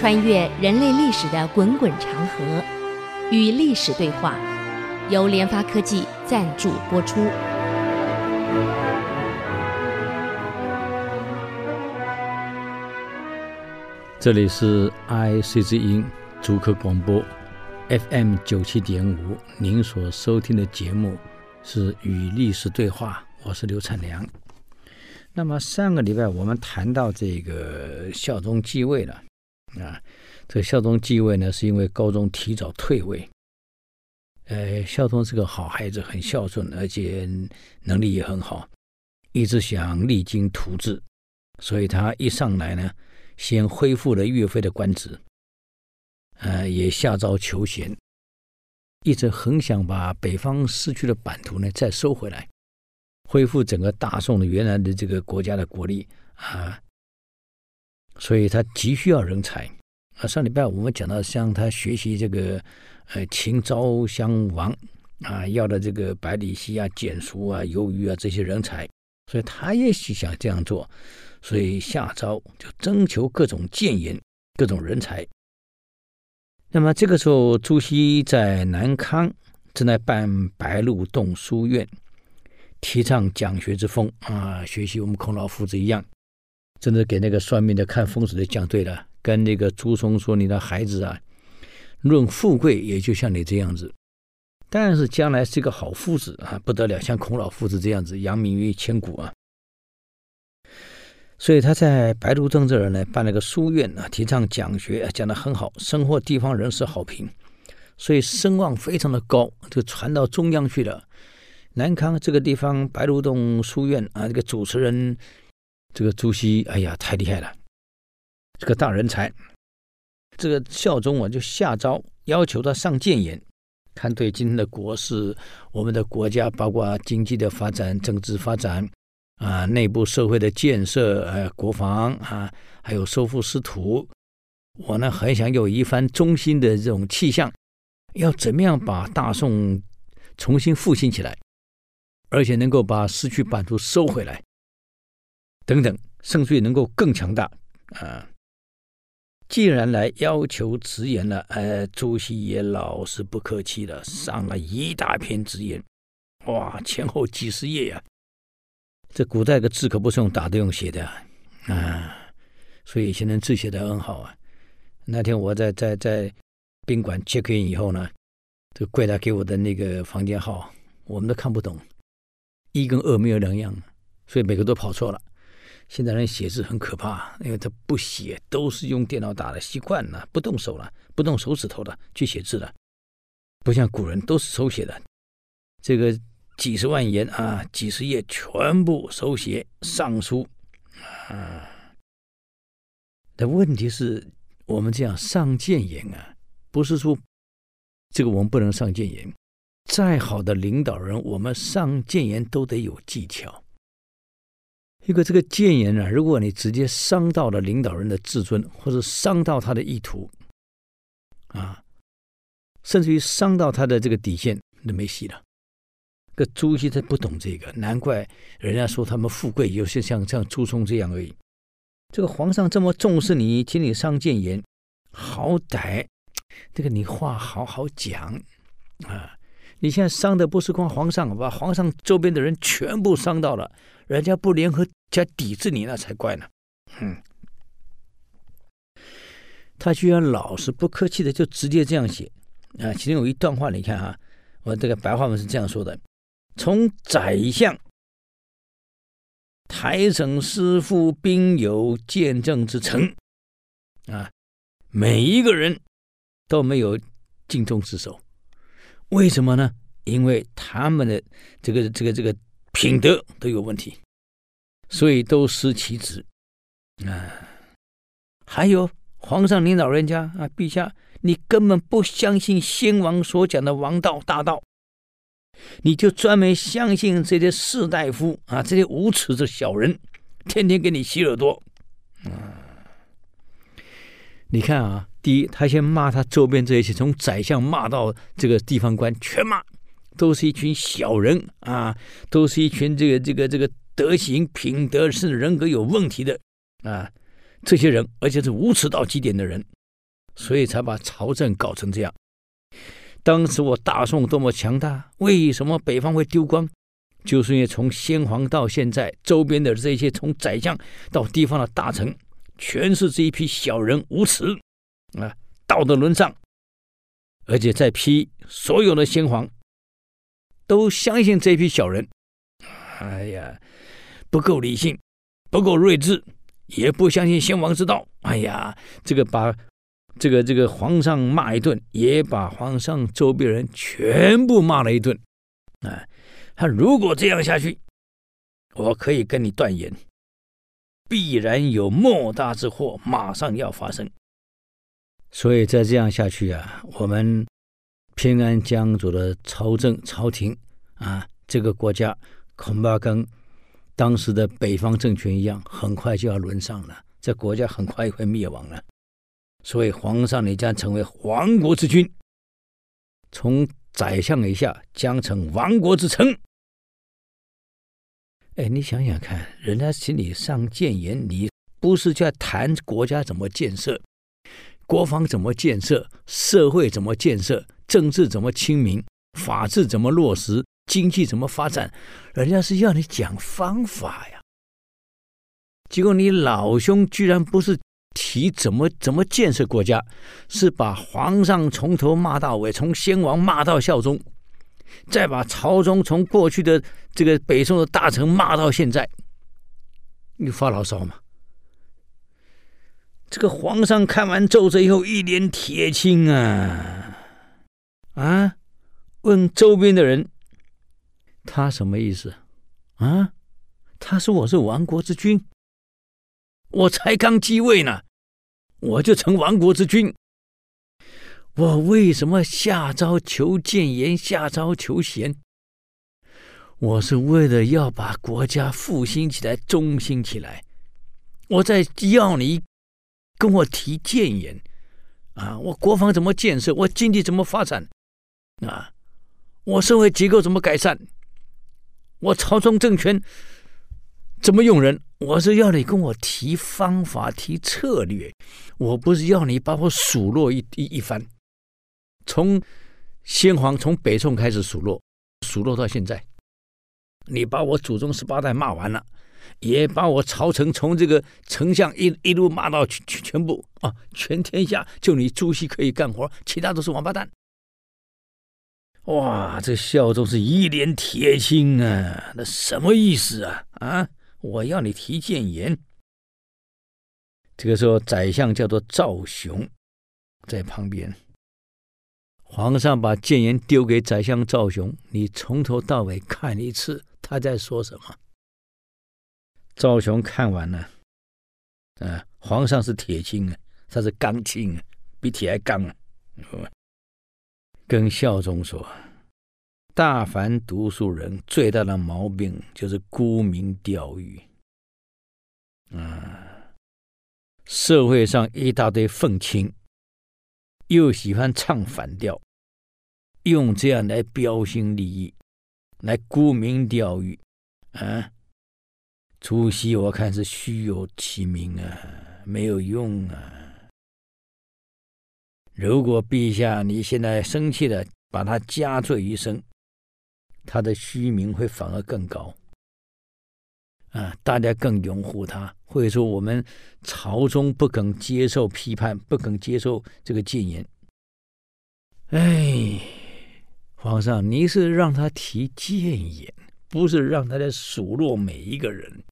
穿越人类历史的滚滚长河，与历史对话，由联发科技赞助播出。这里是 IC 之音主客广播 FM 九七点五，您所收听的节目是《与历史对话》，我是刘灿良。那么上个礼拜我们谈到这个孝宗继位了啊，这孝宗继位呢，是因为高宗提早退位。呃，孝宗是个好孩子，很孝顺，而且能力也很好，一直想励精图治，所以他一上来呢，先恢复了岳飞的官职，呃，也下诏求贤，一直很想把北方失去的版图呢再收回来。恢复整个大宋的原来的这个国家的国力啊，所以他急需要人才啊。上礼拜我们讲到，向他学习这个呃秦昭襄王啊要的这个百里奚啊、蹇叔啊、游鱼啊这些人才，所以他也是想这样做，所以下诏就征求各种谏言、各种人才。那么这个时候，朱熹在南康正在办白鹿洞书院。提倡讲学之风啊，学习我们孔老夫子一样，真的给那个算命的、看风水的讲对了。跟那个朱崧说：“你的孩子啊，论富贵也就像你这样子，但是将来是一个好夫子啊，不得了，像孔老夫子这样子，扬名于千古啊。”所以他在白鹿洞这儿呢，办了个书院啊，提倡讲学，讲得很好，深获地方人士好评，所以声望非常的高，就传到中央去了。南康这个地方，白鹿洞书院啊，这个主持人，这个朱熹，哎呀，太厉害了，这个大人才。这个孝宗啊，就下诏要求他上谏言，看对今天的国事，我们的国家，包括经济的发展、政治发展啊，内部社会的建设，呃，国防啊，还有收复失土，我呢很想有一番中兴的这种气象，要怎么样把大宋重新复兴起来？而且能够把失去版图收回来，等等，甚至于能够更强大啊！既然来要求直言了，呃，朱熹也老实不客气了，上了一大篇直言，哇，前后几十页呀、这古代的字可不是用打的，用写的啊，所以现在字写的很好啊。那天我在在在宾馆 check in 以后呢，这个柜台给我的那个房间号，我们都看不懂。一跟二没有两样，所以每个都跑错了。现在人写字很可怕，因为他不写，都是用电脑打的，习惯了，不动手了，不动手指头的去写字了，不像古人都是手写的。这个几十万言啊，几十页全部手写上书啊。但问题是我们这样上谏言啊，不是说这个我们不能上谏言。再好的领导人，我们上谏言都得有技巧。一个这个谏言呢，如果你直接伤到了领导人的自尊，或者伤到他的意图，啊，甚至于伤到他的这个底线，那没戏了。这个朱熹他不懂这个，难怪人家说他们富贵，有些像像朱聪这样而已。这个皇上这么重视你，请你上谏言，好歹这个你话好好讲啊。你现在伤的不是光皇上，把皇上周边的人全部伤到了，人家不联合加抵制你，那才怪呢。嗯，他居然老实不客气的就直接这样写啊！其中有一段话，你看啊，我这个白话文是这样说的：从宰相、台省师傅兵有见证之臣啊，每一个人都没有尽忠职守。为什么呢？因为他们的这个这个这个品德都有问题，所以都失其职啊。还有皇上您老人家啊，陛下，你根本不相信先王所讲的王道大道，你就专门相信这些士大夫啊，这些无耻的小人，天天给你洗耳朵啊。你看啊。第一，他先骂他周边这些，从宰相骂到这个地方官，全骂，都是一群小人啊，都是一群这个这个这个德行品德甚至人格有问题的啊，这些人，而且是无耻到极点的人所以才把朝政搞成这样。当时我大宋多么强大，为什么北方会丢光？就是因为从先皇到现在，周边的这些从宰相到地方的大臣，全是这一批小人无耻啊，道德沦丧，而且在批所有的先皇都相信这批小人，哎呀，不够理性，不够睿智，也不相信先王之道。哎呀，这个把。这个这个皇上骂一顿，也把皇上周边人全部骂了一顿。啊，他如果这样下去，我可以跟你断言，必然有莫大之祸马上要发生。所以再这样下去啊，我们偏安江左的朝政朝廷啊，这个国家恐怕跟当时的北方政权一样，很快就要沦丧了。这国家很快会灭亡了。所以，皇上你将成为亡国之君，从宰相以下将成亡国之臣。哎，你想想看，人家请你上谏言，你不是在谈国家怎么建设、国防怎么建设、社会怎么建设、政治怎么清明、法治怎么落实、经济怎么发展，人家是要你讲方法呀。结果你老兄居然不是。提怎么怎么建设国家，是把皇上从头骂到尾，从先王骂到孝宗，再把朝中从过去的这个北宋的大臣骂到现在，你发牢骚吗？这个皇上看完奏折以后一脸铁青啊啊！问周边的人，他什么意思啊？他说我是亡国之君。我才刚继位呢，我就成亡国之君。我为什么下诏求谏言，下诏求贤？我是为了要把国家复兴起来，中兴起来。我在要你跟我提谏言啊！我国防怎么建设？我经济怎么发展？啊！我社会结构怎么改善？我朝中政权怎么用人？我是要你跟我提方法、提策略，我不是要你把我数落一一一番。从先皇从北宋开始数落，数落到现在，你把我祖宗十八代骂完了，也把我朝臣从这个丞相一一路骂到全全部啊，全天下就你朱熹可以干活，其他都是王八蛋。哇，这孝宗是一脸铁青啊，那什么意思啊？啊？我要你提谏言。这个时候，宰相叫做赵雄，在旁边。皇上把谏言丢给宰相赵雄，你从头到尾看一次，他在说什么？赵雄看完了，啊，皇上是铁青啊，他是刚青啊，比铁还刚啊。跟孝宗说。大凡读书人最大的毛病就是沽名钓誉，啊，社会上一大堆愤青，又喜欢唱反调，用这样来标新立异，来沽名钓誉，啊，朱熹我看是虚有其名啊，没有用啊。如果陛下你现在生气了，把他加罪于身。他的虚名会反而更高，啊，大家更拥护他，或者说我们朝中不肯接受批判，不肯接受这个谏言。哎，皇上，你是让他提谏言，不是让他来数落每一个人，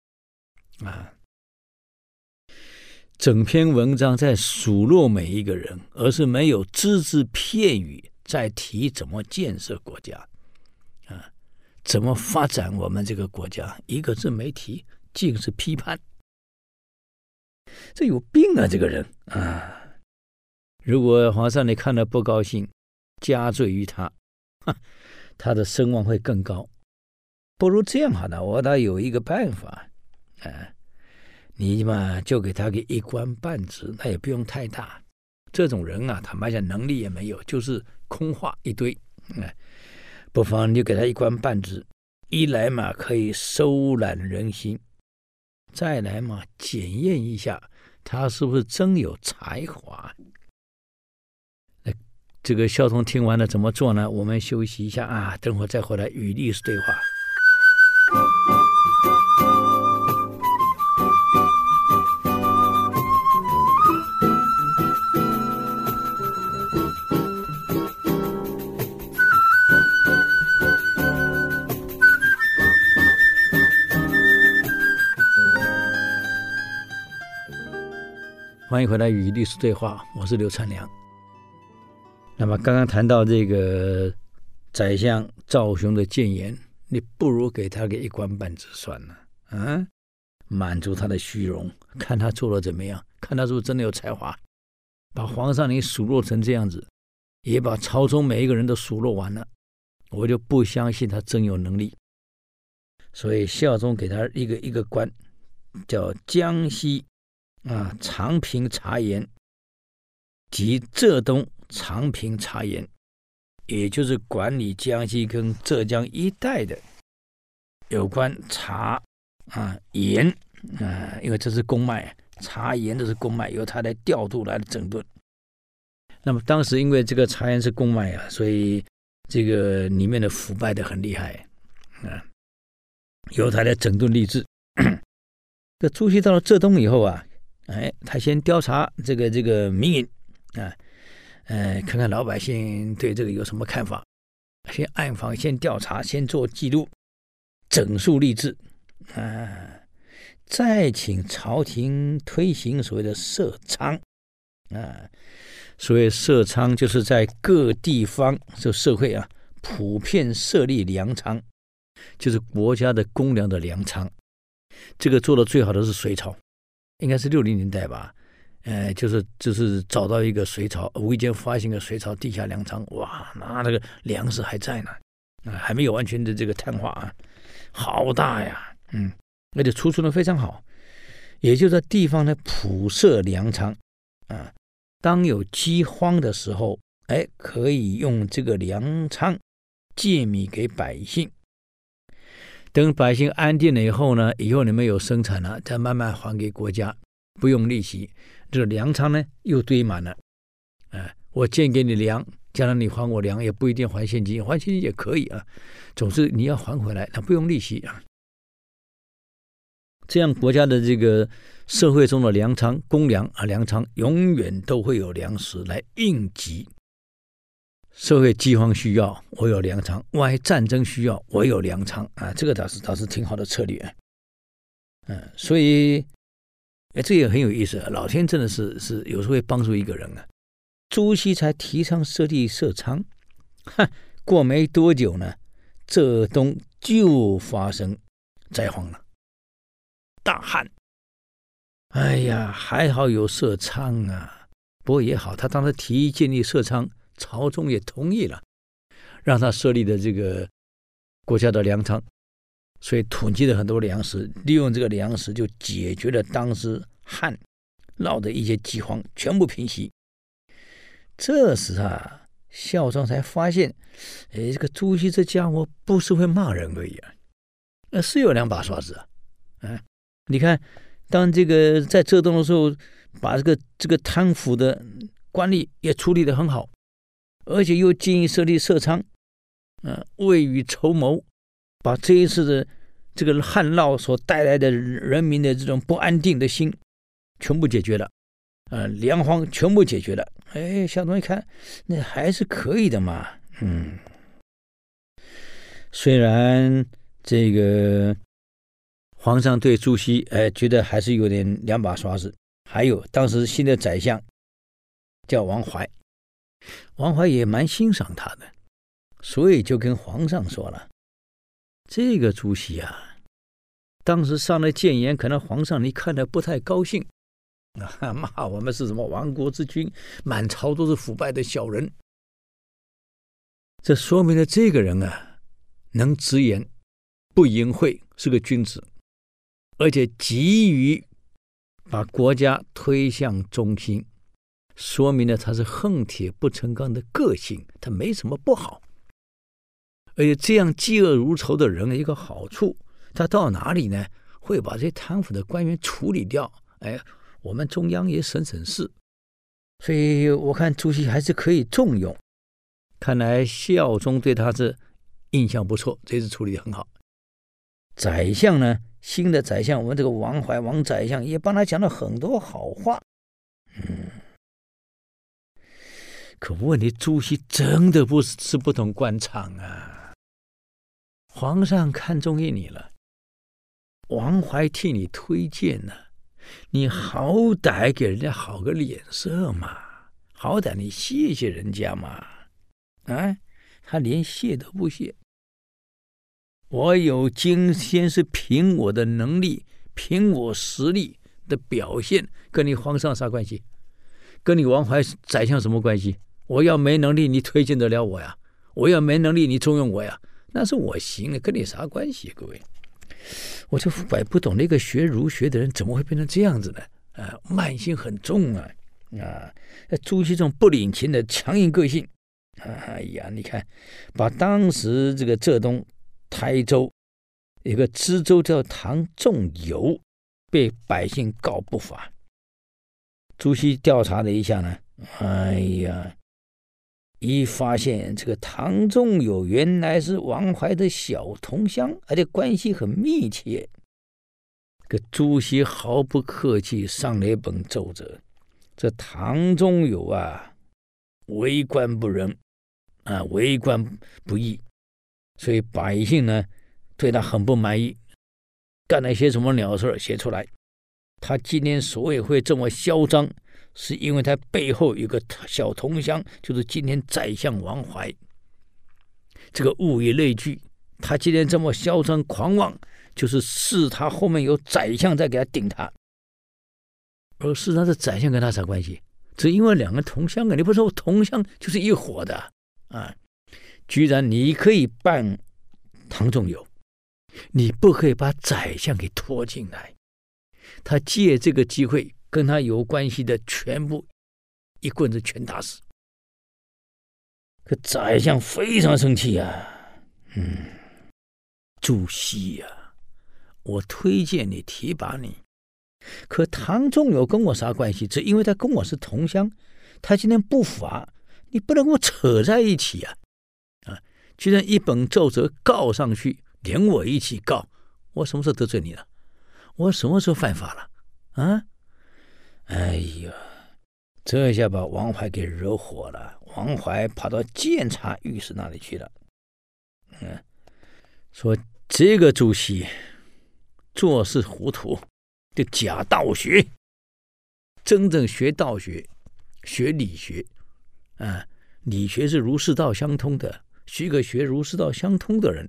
啊，整篇文章在数落每一个人，而是没有只字片语在提怎么建设国家。啊，怎么发展我们这个国家？一个字没提，尽是批判。这有病啊！这个人啊，如果皇上你看了不高兴，加罪于他，他的声望会更高。不如这样好了，我倒有一个办法，啊，你嘛就给他个一官半职，那也不用太大。这种人啊，坦白讲，能力也没有，就是空话一堆，啊。不妨你就给他一官半职，一来嘛可以收揽人心，再来嘛检验一下他是不是真有才华。这个孝宗听完了怎么做呢？我们休息一下啊，等会儿再回来与历史对话。欢迎回来与历史对话，我是刘灿梁。那么刚刚谈到这个宰相赵雄的谏言，你不如给他个一官半职算了，啊，满足他的虚荣，看他做的怎么样，看他是不是真的有才华，把皇上你数落成这样子，也把朝中每一个人都数落完了，我就不相信他真有能力。所以孝宗给他一个一个官，叫江西。啊，长平茶盐及浙东长平茶盐，也就是管理江西跟浙江一带的有关茶啊盐啊，因为这是公脉，察言的是公脉，由他来调度来整顿。那么当时因为这个察言是公脉啊，所以这个里面的腐败的很厉害啊，由他来整顿吏治。这朱熹到了浙东以后啊。哎，他先调查这个这个民营啊，呃，看看老百姓对这个有什么看法，先暗访，先调查，先做记录，整肃吏治啊，再请朝廷推行所谓的设仓啊，所谓设仓就是在各地方这社会啊，普遍设立粮仓，就是国家的公粮的粮仓，这个做的最好的是隋朝。应该是六零年代吧，呃，就是就是找到一个隋朝，无意间发现个隋朝地下粮仓，哇，那那个粮食还在呢，啊，还没有完全的这个碳化啊，好大呀，嗯，而且储存的非常好，也就在地方呢普设粮仓，啊，当有饥荒的时候，哎，可以用这个粮仓借米给百姓。等百姓安定了以后呢，以后你们有生产了，再慢慢还给国家，不用利息。这粮仓呢又堆满了，哎，我借给你粮，将来你还我粮，也不一定还现金，还现金也可以啊。总之你要还回来，那不用利息啊。这样国家的这个社会中的粮仓、公粮啊，粮仓永远都会有粮食来应急。社会饥荒需要，我有粮仓；万一战争需要，我有粮仓啊！这个倒是倒是挺好的策略，嗯，所以，哎，这也很有意思啊。老天真的是是有时候会帮助一个人啊。朱熹才提倡设立设仓，哼，过没多久呢，浙东就发生灾荒了，大旱。哎呀，还好有设仓啊！不过也好，他当时提议建立设仓。朝中也同意了，让他设立的这个国家的粮仓，所以囤积了很多粮食，利用这个粮食就解决了当时旱闹的一些饥荒，全部平息。这时啊，孝庄才发现，哎，这个朱熹这家伙不是会骂人而已啊，那是有两把刷子啊。啊，你看，当这个在浙东的时候，把这个这个贪腐的官吏也处理的很好。而且又建议设立设仓，啊，未雨绸缪，把这一次的这个旱涝所带来的人民的这种不安定的心全部解决了，嗯，粮荒全部解决了。哎，孝宗一看，那还是可以的嘛，嗯。虽然这个皇上对朱熹，哎，觉得还是有点两把刷子。还有当时新的宰相叫王怀。王怀也蛮欣赏他的，所以就跟皇上说了：“这个朱熹啊，当时上来谏言，可能皇上你看的不太高兴啊，骂我们是什么亡国之君，满朝都是腐败的小人。这说明了这个人啊，能直言，不隐晦，是个君子，而且急于把国家推向中心。”说明了他是恨铁不成钢的个性，他没什么不好。而且这样嫉恶如仇的人，一个好处，他到哪里呢？会把这些贪腐的官员处理掉。哎，我们中央也省省事。所以我看朱熹还是可以重用，看来孝宗对他是印象不错，这次处理得很好。宰相呢，新的宰相，我们这个王怀王宰相也帮他讲了很多好话。嗯，可问题，朱熹真的不是是不同官场啊。皇上看中意你了，王怀替你推荐呢，你好歹给人家好个脸色嘛，好歹你谢谢人家嘛。啊，他连谢都不谢。我有今天是凭我的能力，凭我实力的表现，跟你皇上啥关系？跟你王怀宰相什么关系？我要没能力，你推荐得了我呀？我要没能力，你重用我呀？那是我行了，跟你啥关系？各位，我就摆不懂那个学儒学的人怎么会变成这样子呢？啊，慢性很重啊！啊，朱熹这种不领情的强硬个性，哎呀，你看，把当时这个浙东。台州一个知州叫唐仲友，被百姓告不法。朱熹调查了一下呢，哎呀，一发现这个唐仲友原来是王怀的小同乡，而且关系很密切。这朱熹毫不客气上了一本奏折：这唐仲友啊，为官不仁，啊，为官不义。所以百姓呢，对他很不满意，干了些什么鸟事写出来。他今天所以会这么嚣张，是因为他背后有个小同乡，就是今天宰相王怀。这个物以类聚，他今天这么嚣张狂妄，就是是他后面有宰相在给他顶他。而事实上，这宰相跟他啥关系？只因为两个同乡啊！你不说同乡就是一伙的啊？居然你可以办唐仲友，你不可以把宰相给拖进来。他借这个机会跟他有关系的全部一棍子全打死。可宰相非常生气啊，嗯，朱熹呀，我推荐你提拔你，可唐仲友跟我啥关系？只因为他跟我是同乡，他今天不法，你不能跟我扯在一起啊。居然一本奏折告上去，连我一起告，我什么时候得罪你了？我什么时候犯法了？啊！哎呀，这下把王怀给惹火了。王怀跑到监察御史那里去了。嗯，说这个朱熹做事糊涂，就假道学。真正学道学、学理学，啊，理学是儒释道相通的。学个学儒释道相通的人，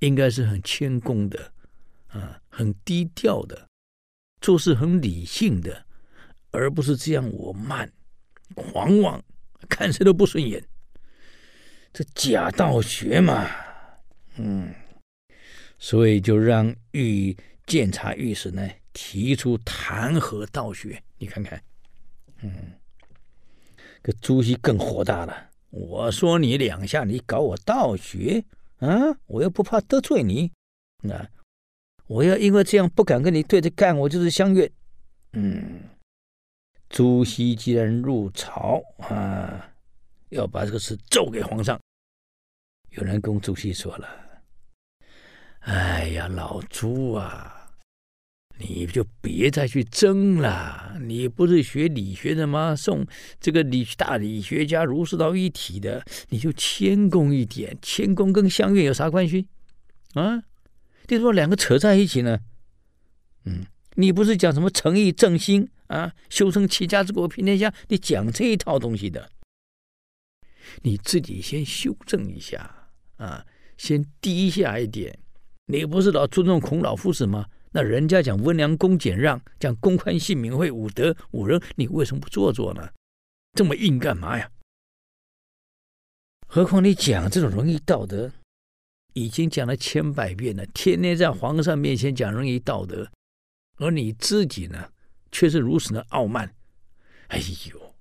应该是很谦恭的，啊，很低调的，做事很理性的，而不是这样我慢、狂妄，看谁都不顺眼。这假道学嘛，嗯，所以就让御监察御史呢提出弹劾道学。你看看，嗯，这朱熹更火大了。我说你两下，你搞我道学啊！我又不怕得罪你，啊！我要因为这样不敢跟你对着干，我就是乡愿。嗯，朱熹既然入朝啊，要把这个事奏给皇上。有人跟朱熹说了：“哎呀，老朱啊！”你就别再去争了。你不是学理学的吗？宋这个理大理学家，儒释道一体的，你就谦恭一点。谦恭跟相愿有啥关系？啊？你说两个扯在一起呢？嗯，你不是讲什么诚意正心啊？修身齐家治国平天下，你讲这一套东西的，你自己先修正一下啊，先低下一点。你不是老尊重孔老夫子吗？那人家讲温良恭俭让，讲公宽信敏惠五德五仁，你为什么不做做呢？这么硬干嘛呀？何况你讲这种仁义道德，已经讲了千百遍了，天天在皇上面前讲仁义道德，而你自己呢，却是如此的傲慢。哎呦，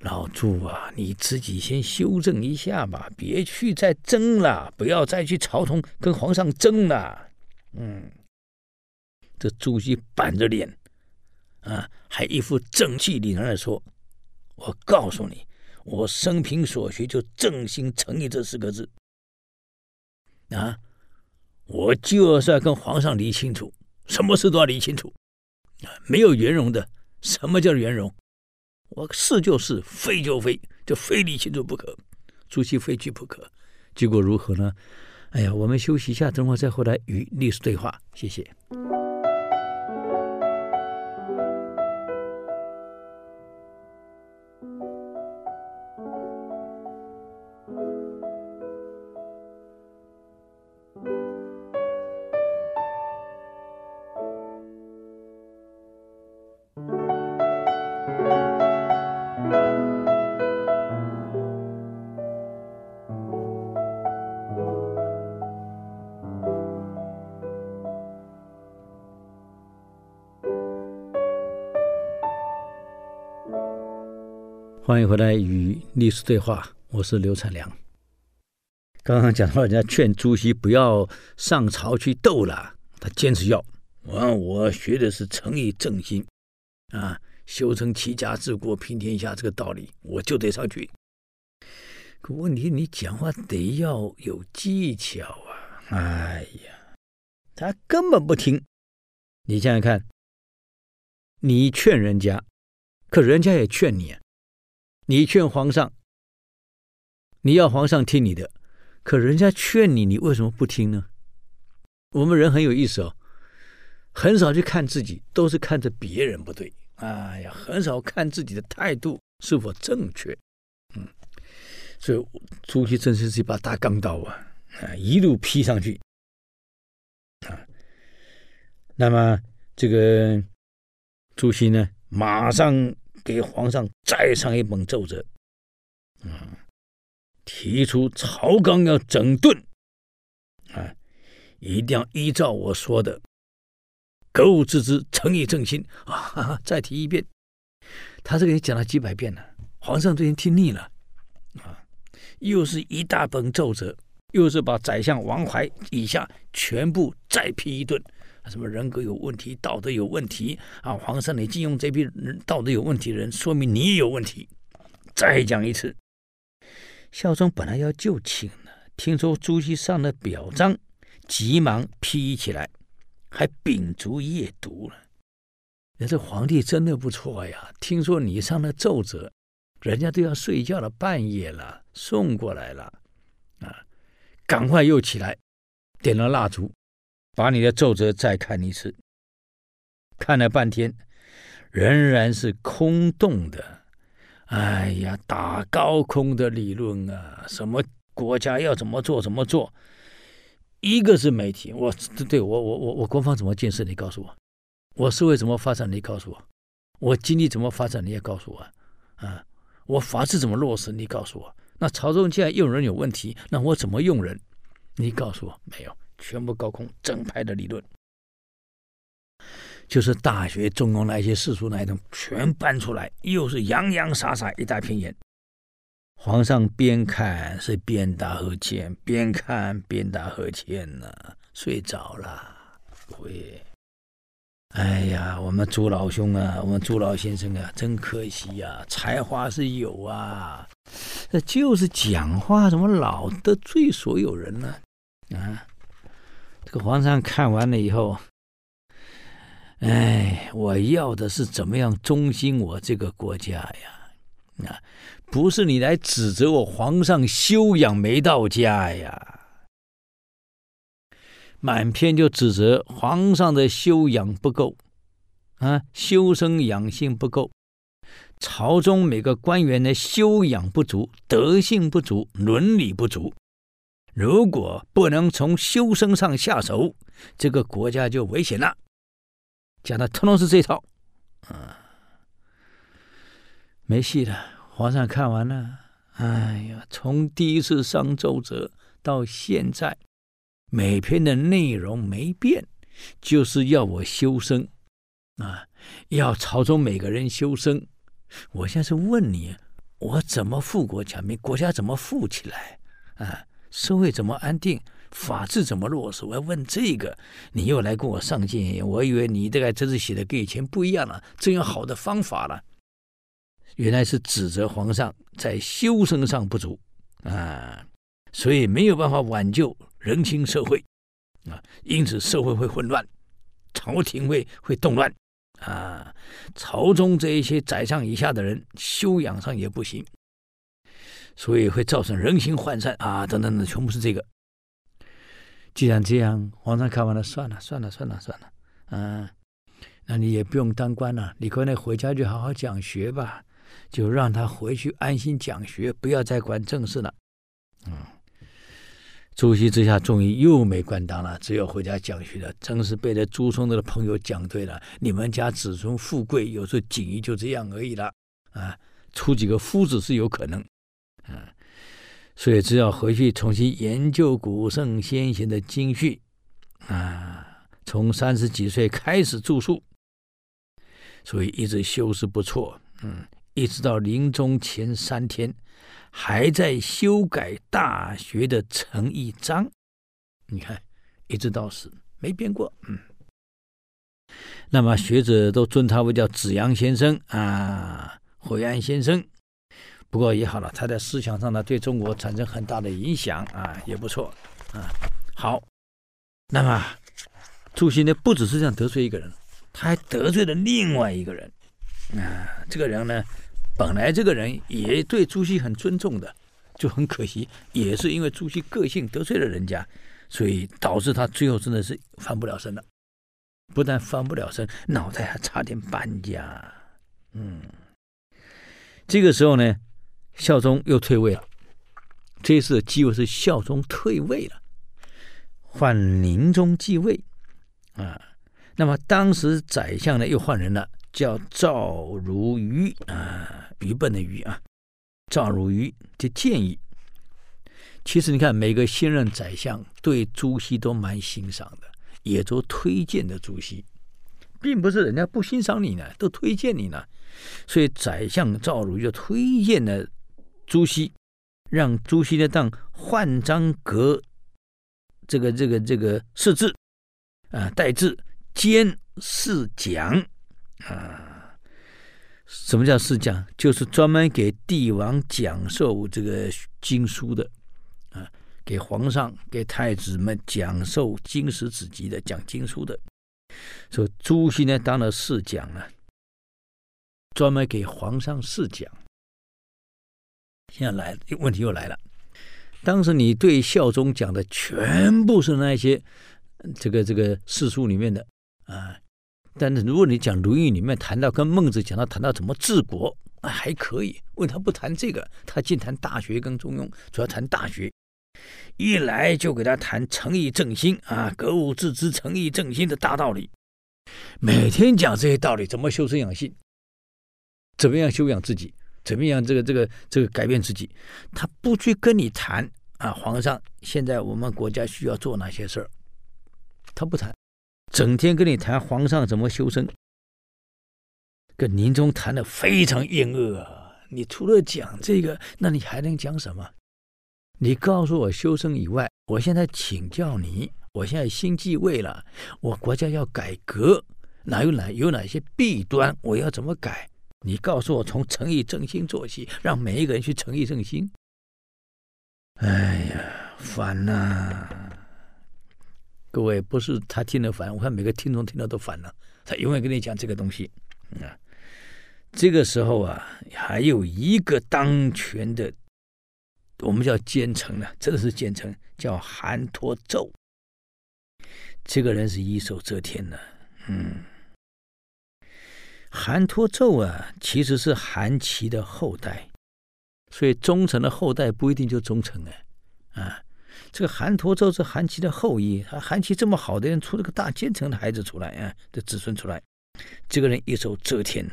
老朱啊，你自己先修正一下吧，别去再争了，不要再去朝廷跟皇上争了。嗯。这朱熹板着脸，啊，还一副正气凛然的说：“我告诉你，我生平所学就正心诚意这四个字啊！我就是要跟皇上理清楚，什么事都要理清楚！没有圆融的，什么叫圆融？我是就是，非就非，就非理清楚不可。朱熹非去不可，结果如何呢？哎呀，我们休息一下，等会再回来与历史对话。谢谢。欢迎回来与历史对话，我是刘灿良。刚刚讲到人家劝朱熹不要上朝去斗了，他坚持要我，我学的是诚意正心啊，修成齐家治国平天下这个道理，我就得上去。可问题你讲话得要有技巧啊！哎呀，他根本不听。你想想看，你劝人家，可人家也劝你啊。你劝皇上，你要皇上听你的，可人家劝你，你为什么不听呢？我们人很有意思哦，很少去看自己，都是看着别人不对。哎呀，很少看自己的态度是否正确。嗯，所以朱熹真是一把大钢刀啊，啊，一路劈上去。啊，那么这个朱熹呢，马上。给皇上再上一本奏折，嗯，提出朝纲要整顿，啊，一定要依照我说的，格物致知，诚意正心啊！再提一遍，他这个也讲了几百遍了，皇上都已经听腻了，啊，又是一大本奏折，又是把宰相王怀以下全部再批一顿。什么人格有问题，道德有问题啊！皇上，你禁用这批人道德有问题的人，说明你也有问题。再讲一次，孝宗本来要就寝了，听说朱熹上了表彰，急忙批起来，还秉烛夜读了。人这皇帝真的不错呀！听说你上了奏折，人家都要睡觉了，半夜了，送过来了啊！赶快又起来，点了蜡烛。把你的奏折再看一次，看了半天，仍然是空洞的。哎呀，打高空的理论啊，什么国家要怎么做怎么做，一个是媒体。我对我我我我国防怎么建设？你告诉我，我社会怎么发展？你告诉我，我经济怎么发展？你也告诉我啊，我法治怎么落实？你告诉我。那朝中既然用人有问题，那我怎么用人？你告诉我，没有。全部高空整排的理论，就是大学、中庸那些世俗那一种，全搬出来，又是洋洋洒洒一大篇言。皇上边看是边打呵欠，边看边打呵欠呢，睡着了。喂，哎呀，我们朱老兄啊，我们朱老先生啊，真可惜呀，才华是有啊，那就是讲话怎么老得罪所有人呢？啊？这个皇上看完了以后，哎，我要的是怎么样忠心我这个国家呀？啊，不是你来指责我皇上修养没到家呀？满篇就指责皇上的修养不够，啊，修身养性不够，朝中每个官员的修养不足，德性不足，伦理不足。如果不能从修身上下手，这个国家就危险了。讲的通通是这套，啊，没戏了。皇上看完了，哎呀，从第一次上奏折到现在，每篇的内容没变，就是要我修身，啊，要朝中每个人修身。我现在是问你，我怎么富国强兵？国家怎么富起来？啊？社会怎么安定？法治怎么落实？我要问这个，你又来跟我上谏，我以为你这个真是写的跟以前不一样了，真有好的方法了。原来是指责皇上在修身上不足啊，所以没有办法挽救人心社会啊，因此社会会混乱，朝廷会会动乱啊，朝中这一些宰相以下的人修养上也不行，所以会造成人心涣散啊，等等等，全部是这个。既然这样，皇上看完了，算了，算了，算了，算了，嗯，那你也不用当官了，你可能回家就好好讲学吧，就让他回去安心讲学，不要再管政事了。嗯，朱熹之下终于又没官当了，只有回家讲学了。真是被这朱松的朋友讲对了，你们家子孙富贵，有时候锦衣就这样而已了啊，出几个夫子是有可能，啊。所以只要回去重新研究古圣先贤的经训，啊，从三十几岁开始著述，所以一直修饰不错，嗯，一直到临终前三天，还在修改《大学》的程颐章，你看，一直到死没变过，嗯。那么学者都尊他为叫子阳先生啊，惠安先生。不过也好了，他在思想上呢，对中国产生很大的影响啊，也不错啊。好，那么朱熹呢，不只是这样得罪一个人，他还得罪了另外一个人啊。这个人呢，本来这个人也对朱熹很尊重的，就很可惜，也是因为朱熹个性得罪了人家，所以导致他最后真的是翻不了身了。不但翻不了身，脑袋还差点搬家。嗯，这个时候呢。孝宗又退位了，这一次的继位是孝宗退位了，换宁宗继位，啊，那么当时宰相呢又换人了，叫赵如愚啊，愚笨的愚啊，赵如愚的建议。其实你看每个新任宰相对朱熹都蛮欣赏的，也都推荐的朱熹，并不是人家不欣赏你呢，都推荐你呢，所以宰相赵如愚就推荐了。朱熹让朱熹呢当浣章阁这个这个这个侍制啊，代制兼侍讲啊。什么叫侍讲？就是专门给帝王讲授这个经书的啊，给皇上、给太子们讲授经史子集的、讲经书的。所以朱熹呢当了侍讲啊，专门给皇上侍讲。现在来问题又来了，当时你对孝宗讲的全部是那些这个这个史书里面的啊，但是如果你讲《论语》里面谈到跟孟子讲到谈到怎么治国，啊，还可以。问他不谈这个，他净谈《大学》跟《中庸》，主要谈《大学》，一来就给他谈诚意正心啊，格物致知、诚意正心的大道理，每天讲这些道理，怎么修身养性，怎么样修养自己。怎么样？这个、这个、这个改变自己，他不去跟你谈啊！皇上，现在我们国家需要做哪些事儿？他不谈，整天跟你谈皇上怎么修身，跟宁宗谈的非常厌恶啊！你除了讲这个，那你还能讲什么？你告诉我修身以外，我现在请教你，我现在新继位了，我国家要改革，哪有哪有哪些弊端，我要怎么改？你告诉我，从诚意正心做起，让每一个人去诚意正心。哎呀，烦呐、各位，不是他听得烦，我看每个听众听到都烦了。他永远跟你讲这个东西啊。这个时候啊，还有一个当权的，我们叫奸臣呢，真的是奸臣，叫韩托胄。这个人是一手遮天的，嗯。韩托胄啊，其实是韩琦的后代，所以忠臣的后代不一定就忠臣哎，啊，这个韩托胄是韩琦的后裔，他韩琦这么好的人，出了个大奸臣的孩子出来啊，的子孙出来，这个人一手遮天，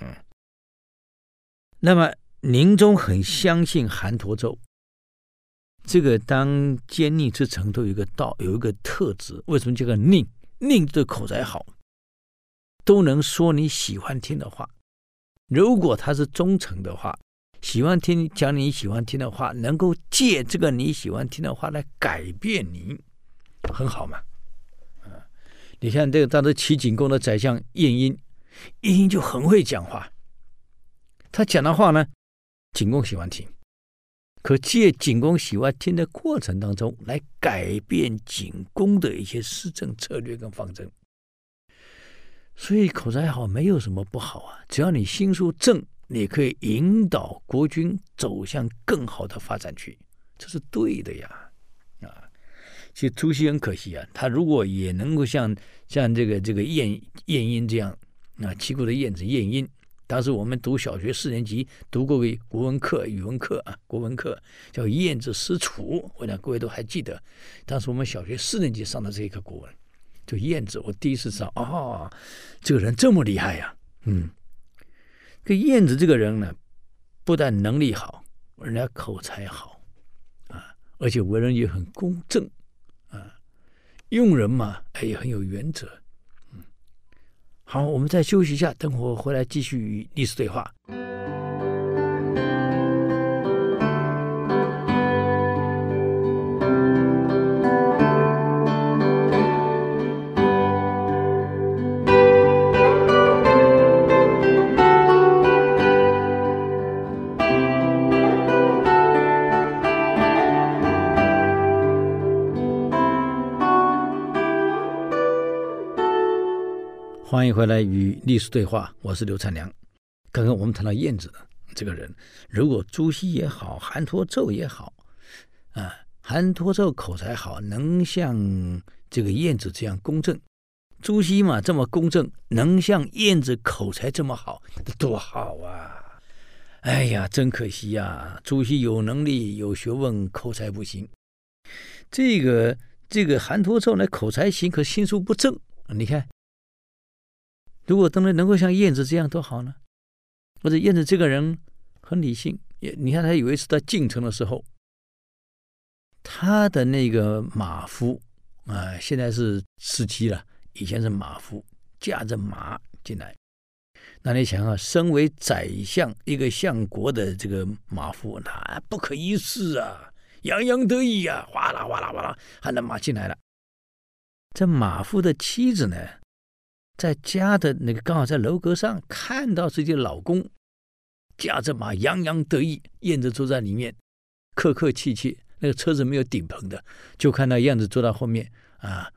嗯，那么宁宗很相信韩托胄，这个当奸佞之臣都有一个道，有一个特质，为什么叫个佞？佞的口才好。都能说你喜欢听的话，如果他是忠诚的话，喜欢听讲你喜欢听的话，能够借这个你喜欢听的话来改变你，很好嘛。你看这个当时齐景公的宰相晏婴，晏婴就很会讲话，他讲的话呢，景公喜欢听，可借景公喜欢听的过程当中，来改变景公的一些施政策略跟方针。所以口才好没有什么不好啊，只要你心术正，你可以引导国君走向更好的发展区，这是对的呀。啊，其实朱熹很可惜啊，他如果也能够像像这个这个晏晏婴这样啊，齐国的晏子晏婴。当时我们读小学四年级读过个国文课、语文课啊，国文课叫《晏子使楚》，我想各位都还记得。当时我们小学四年级上的这一课国文，就晏子，我第一次知道、哦，这个人这么厉害呀、嗯，这晏子这个人呢，不但能力好，人家口才好啊，而且为人也很公正啊，用人嘛，也很有原则。嗯好，我们再休息一下，等会儿回来继续与历史对话。欢迎回来与历史对话，我是刘灿良。刚刚我们谈到晏子这个人，如果朱熹也好，韩侂胄也好，啊，韩侂胄口才好，能像这个晏子这样公正；朱熹嘛这么公正，能像晏子口才这么好，多好啊！哎呀，真可惜呀，朱熹有能力、有学问，口才不行。这个这个韩侂胄呢，口才行，可心术不正。你看。如果当然能够像晏子这样多好呢？或者晏子这个人很理性，也你看他有一次在进城的时候，他的那个马夫啊、现在是司机了，以前是马夫，驾着马进来。那你想啊，身为宰相一个相国的这个马夫，那不可一世啊，洋洋得意啊，哗啦哗啦哗啦，喊着马进来了。这马夫的妻子呢？在家的那个刚好在楼阁上看到自己的老公驾着马洋洋得意，燕子坐在里面客客气气，那个车子没有顶棚的，就看到燕子坐在后面啊，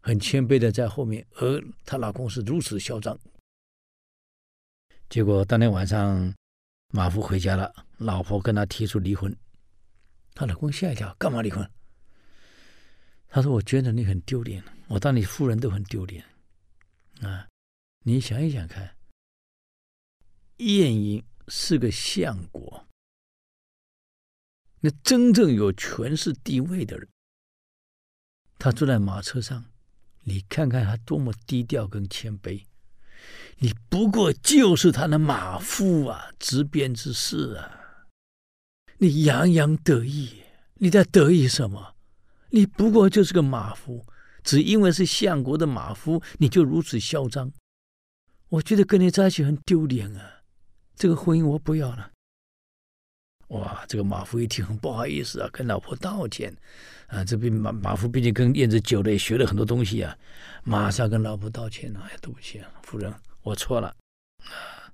很谦卑的在后面，而她老公是如此嚣张。结果当天晚上马夫回家了，老婆跟他提出离婚，她老公吓一跳，干嘛离婚？他说：“我觉得你很丢脸，我当你夫人都很丢脸。”啊，你想一想看，晏婴是个相国，那真正有权势地位的人，他坐在马车上，你看看他多么低调跟谦卑，你不过就是他的马夫啊，执鞭之士啊，你洋洋得意，你在得意什么？你不过就是个马夫。只因为是相国的马夫，你就如此嚣张？我觉得跟你在一起很丢脸啊！这个婚姻我不要了。哇，这个马夫一听很不好意思啊，跟老婆道歉啊。这边马马夫毕竟跟燕子久了，也学了很多东西啊，马上跟老婆道歉啊，哎，对不起啊，夫人，我错了啊。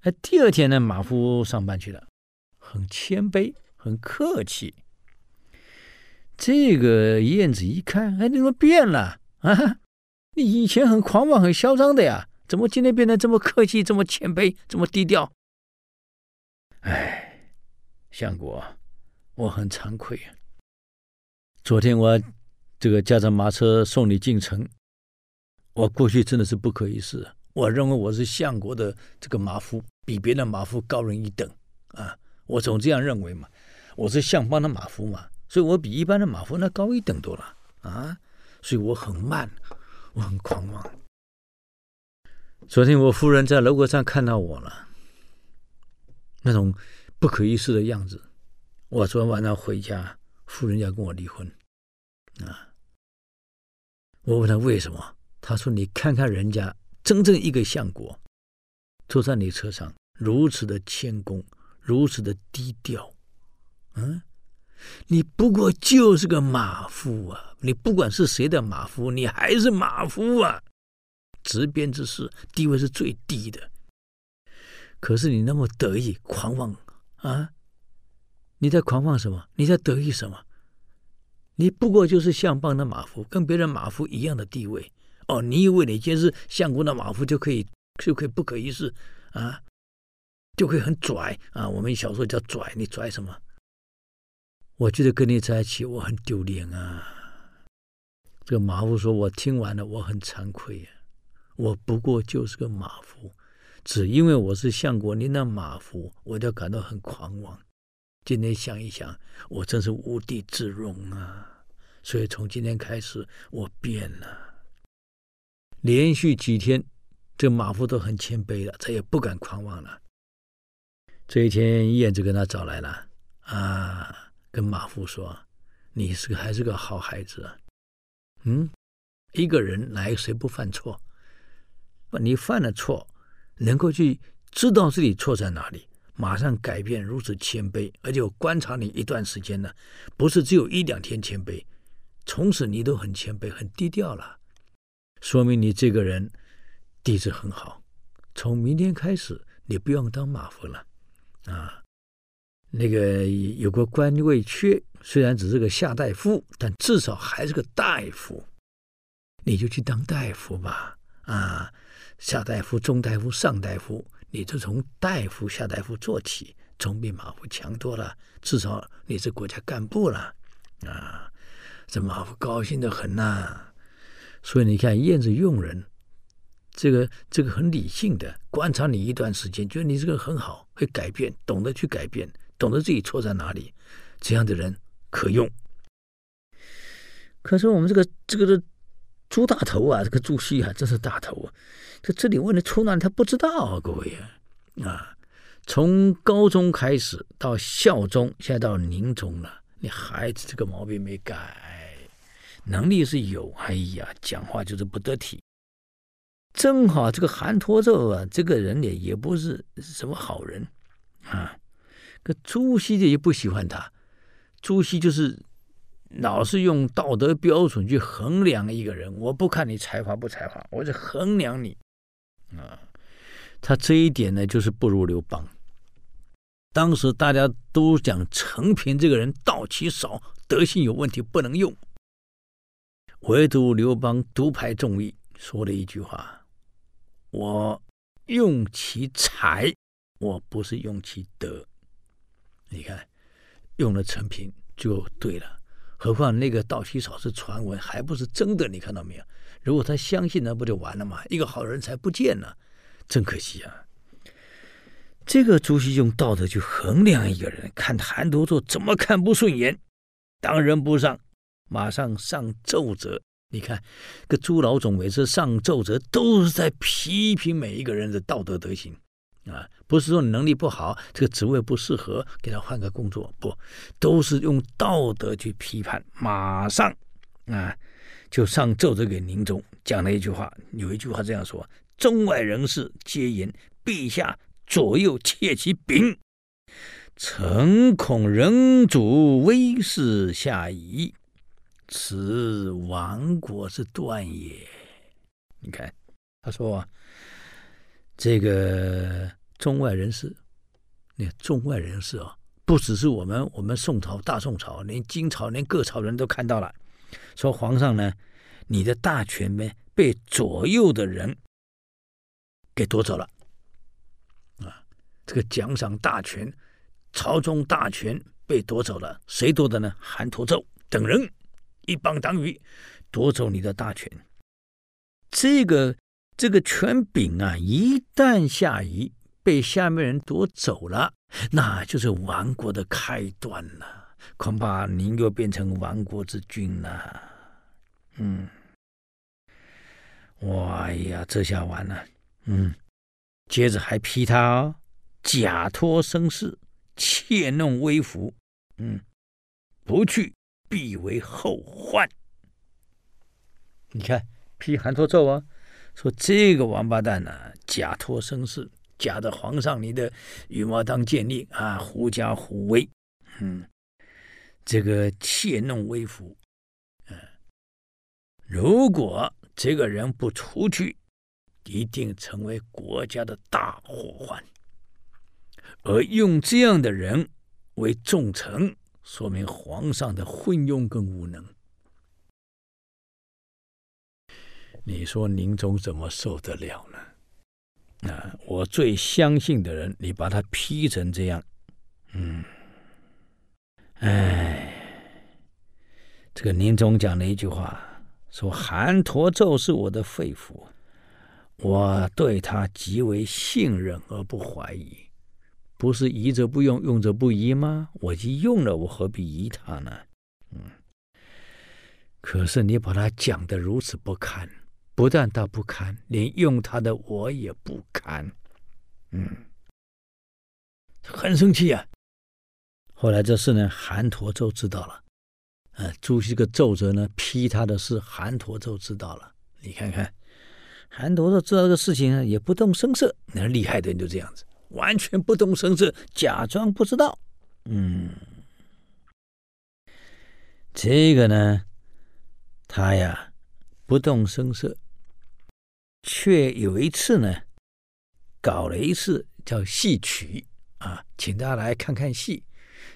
哎，第二天呢，马夫上班去了，很谦卑，很客气。这个燕子一看，哎，你怎么变了啊？你以前很狂妄、很嚣张的呀，怎么今天变得这么客气、这么谦卑、这么低调？哎，相国，我很惭愧啊。昨天我这个驾着马车送你进城，我过去真的是不可一世。我认为我是相国的这个马夫，比别的马夫高人一等啊，我总这样认为嘛。我是相邦的马夫嘛。所以我比一般的马夫那高一等多了啊！所以我很慢，我很狂妄。昨天我夫人在楼阁上看到我了，那种不可一世的样子。我昨天晚上回家，夫人要跟我离婚啊！我问他为什么，他说：“你看看人家真正一个相国，坐在你车上，如此的谦恭，如此的低调，嗯。”你不过就是个马夫啊！你不管是谁的马夫，你还是马夫啊！执鞭之士，地位是最低的。可是你那么得意狂妄啊！你在狂妄什么？你在得意什么？你不过就是相邦的马夫，跟别人马夫一样的地位哦。你以为你今天是相公的马夫就可以就可以不可一世啊？就可以很拽啊？我们小时候叫拽，你拽什么？我觉得跟你在一起我很丢脸啊！这个马夫说：“我听完了，我很惭愧呀，我不过就是个马夫，只因为我是相国您的马夫，我就感到很狂妄。今天想一想，我真是无地自容啊！所以从今天开始，我变了。连续几天，这个马夫都很谦卑了，他也不敢狂妄了。这一天，燕子跟他找来了啊。”跟马夫说：“你是个还是个好孩子啊？嗯，一个人来谁不犯错？你犯了错，能够去知道自己错在哪里，马上改变，如此谦卑，而且我观察你一段时间呢，不是只有一两天谦卑，从此你都很谦卑，很低调了，说明你这个人底子很好。从明天开始，你不用当马夫了，啊。”那个有个官位缺，虽然只是个下大夫，但至少还是个大夫。你就去当大夫吧，啊，下大夫、中大夫、上大夫，你就从大夫、下大夫做起，总比马夫强多了。至少你是国家干部了，啊，这马夫高兴得很呐。所以你看，燕子用人，这个这个很理性的观察你一段时间，觉得你这个很好，会改变，懂得去改变。懂得自己错在哪里，这样的人可用。可是我们这个这个的朱大头啊，这个朱熹啊，真是大头啊！这这里问的出哪？他不知道啊，各位啊，从高中开始到孝中，现在到宁中了，你孩子这个毛病没改，能力是有，哎呀，讲话就是不得体。正好这个韩托胄啊，这个人也也不是什么好人啊。可朱熹的也不喜欢他，朱熹就是老是用道德标准去衡量一个人。我不看你才华不才华，我是衡量你啊。他这一点呢，就是不如刘邦。当时大家都讲陈平这个人道气少，德性有问题，不能用。唯独刘邦独排众议，说了一句话：“我用其才，我不是用其德。”你看，用了陈平就对了。何况那个道气少是传闻，还不是真的。你看到没有？如果他相信，那不就完了吗？一个好人才不见了，真可惜啊！这个朱熹用道德去衡量一个人，看韩托胄怎么看不顺眼，当仁不让，马上上奏折。你看，个朱老总每次上奏折，都是在批评每一个人的道德德行。啊，不是说你能力不好，这个职位不适合，给他换个工作，不，都是用道德去批判，马上啊，就上奏折给宁中，讲了一句话，有一句话这样说：中外人士皆言，陛下左右窃其柄，臣恐人主威势下移，此亡国之端也。你看，他说。这个中外人士，你看中外人士啊，不只是我们，我们宋朝大宋朝，连金朝，连各朝人都看到了，说皇上呢，你的大权呢被左右的人给夺走了，啊，这个奖赏大权、朝中大权被夺走了，谁夺的呢？韩托胄等人一帮党羽夺走你的大权，这个。这个权柄啊，一旦下移，被下面人夺走了，那就是亡国的开端了。恐怕您又变成亡国之君了。嗯，哇呀，这下完了。嗯，接着还批他哦，假托生事，窃弄威服。嗯，不去必为后患。你看，批韩托胄啊。说这个王八蛋呢、假托生事，假的皇上你的羽毛当剑令啊，狐假虎威，嗯，这个窃弄微服，嗯，如果这个人不出去，一定成为国家的大祸患，而用这样的人为重臣，说明皇上的昏庸跟无能。你说宁宗怎么受得了呢？啊，我最相信的人，你把他批成这样，嗯，哎，这个宁总讲了一句话，说韩侂胄是我的肺腑，我对他极为信任而不怀疑，不是疑则不用，用则不疑吗？我已经用了，我何必疑他呢？嗯，可是你把他讲得如此不堪。不但他不堪，连用他的我也不堪，嗯，很生气啊。后来这事呢，韩侂胄知道了，呃，朱熹这个奏折呢，批他的事，韩侂胄知道了。你看看，韩侂胄知道这个事情呢，也不动声色。那厉害的人就这样子，完全不动声色，假装不知道。嗯，这个呢，他呀，不动声色。却有一次呢，搞了一次叫戏曲啊，请大家来看看戏，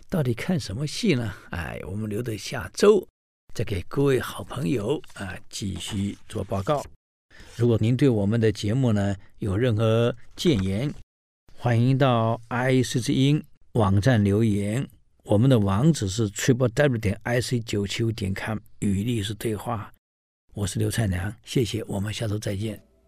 到底看什么戏呢？哎，我们留着下周再给各位好朋友啊继续做报告。如果您对我们的节目呢有任何建言，欢迎到 IC 之音网站留言。我们的网址是 triple w 点 ic 九七五点 com 与历史对话。我是刘灿良，谢谢，我们下周再见。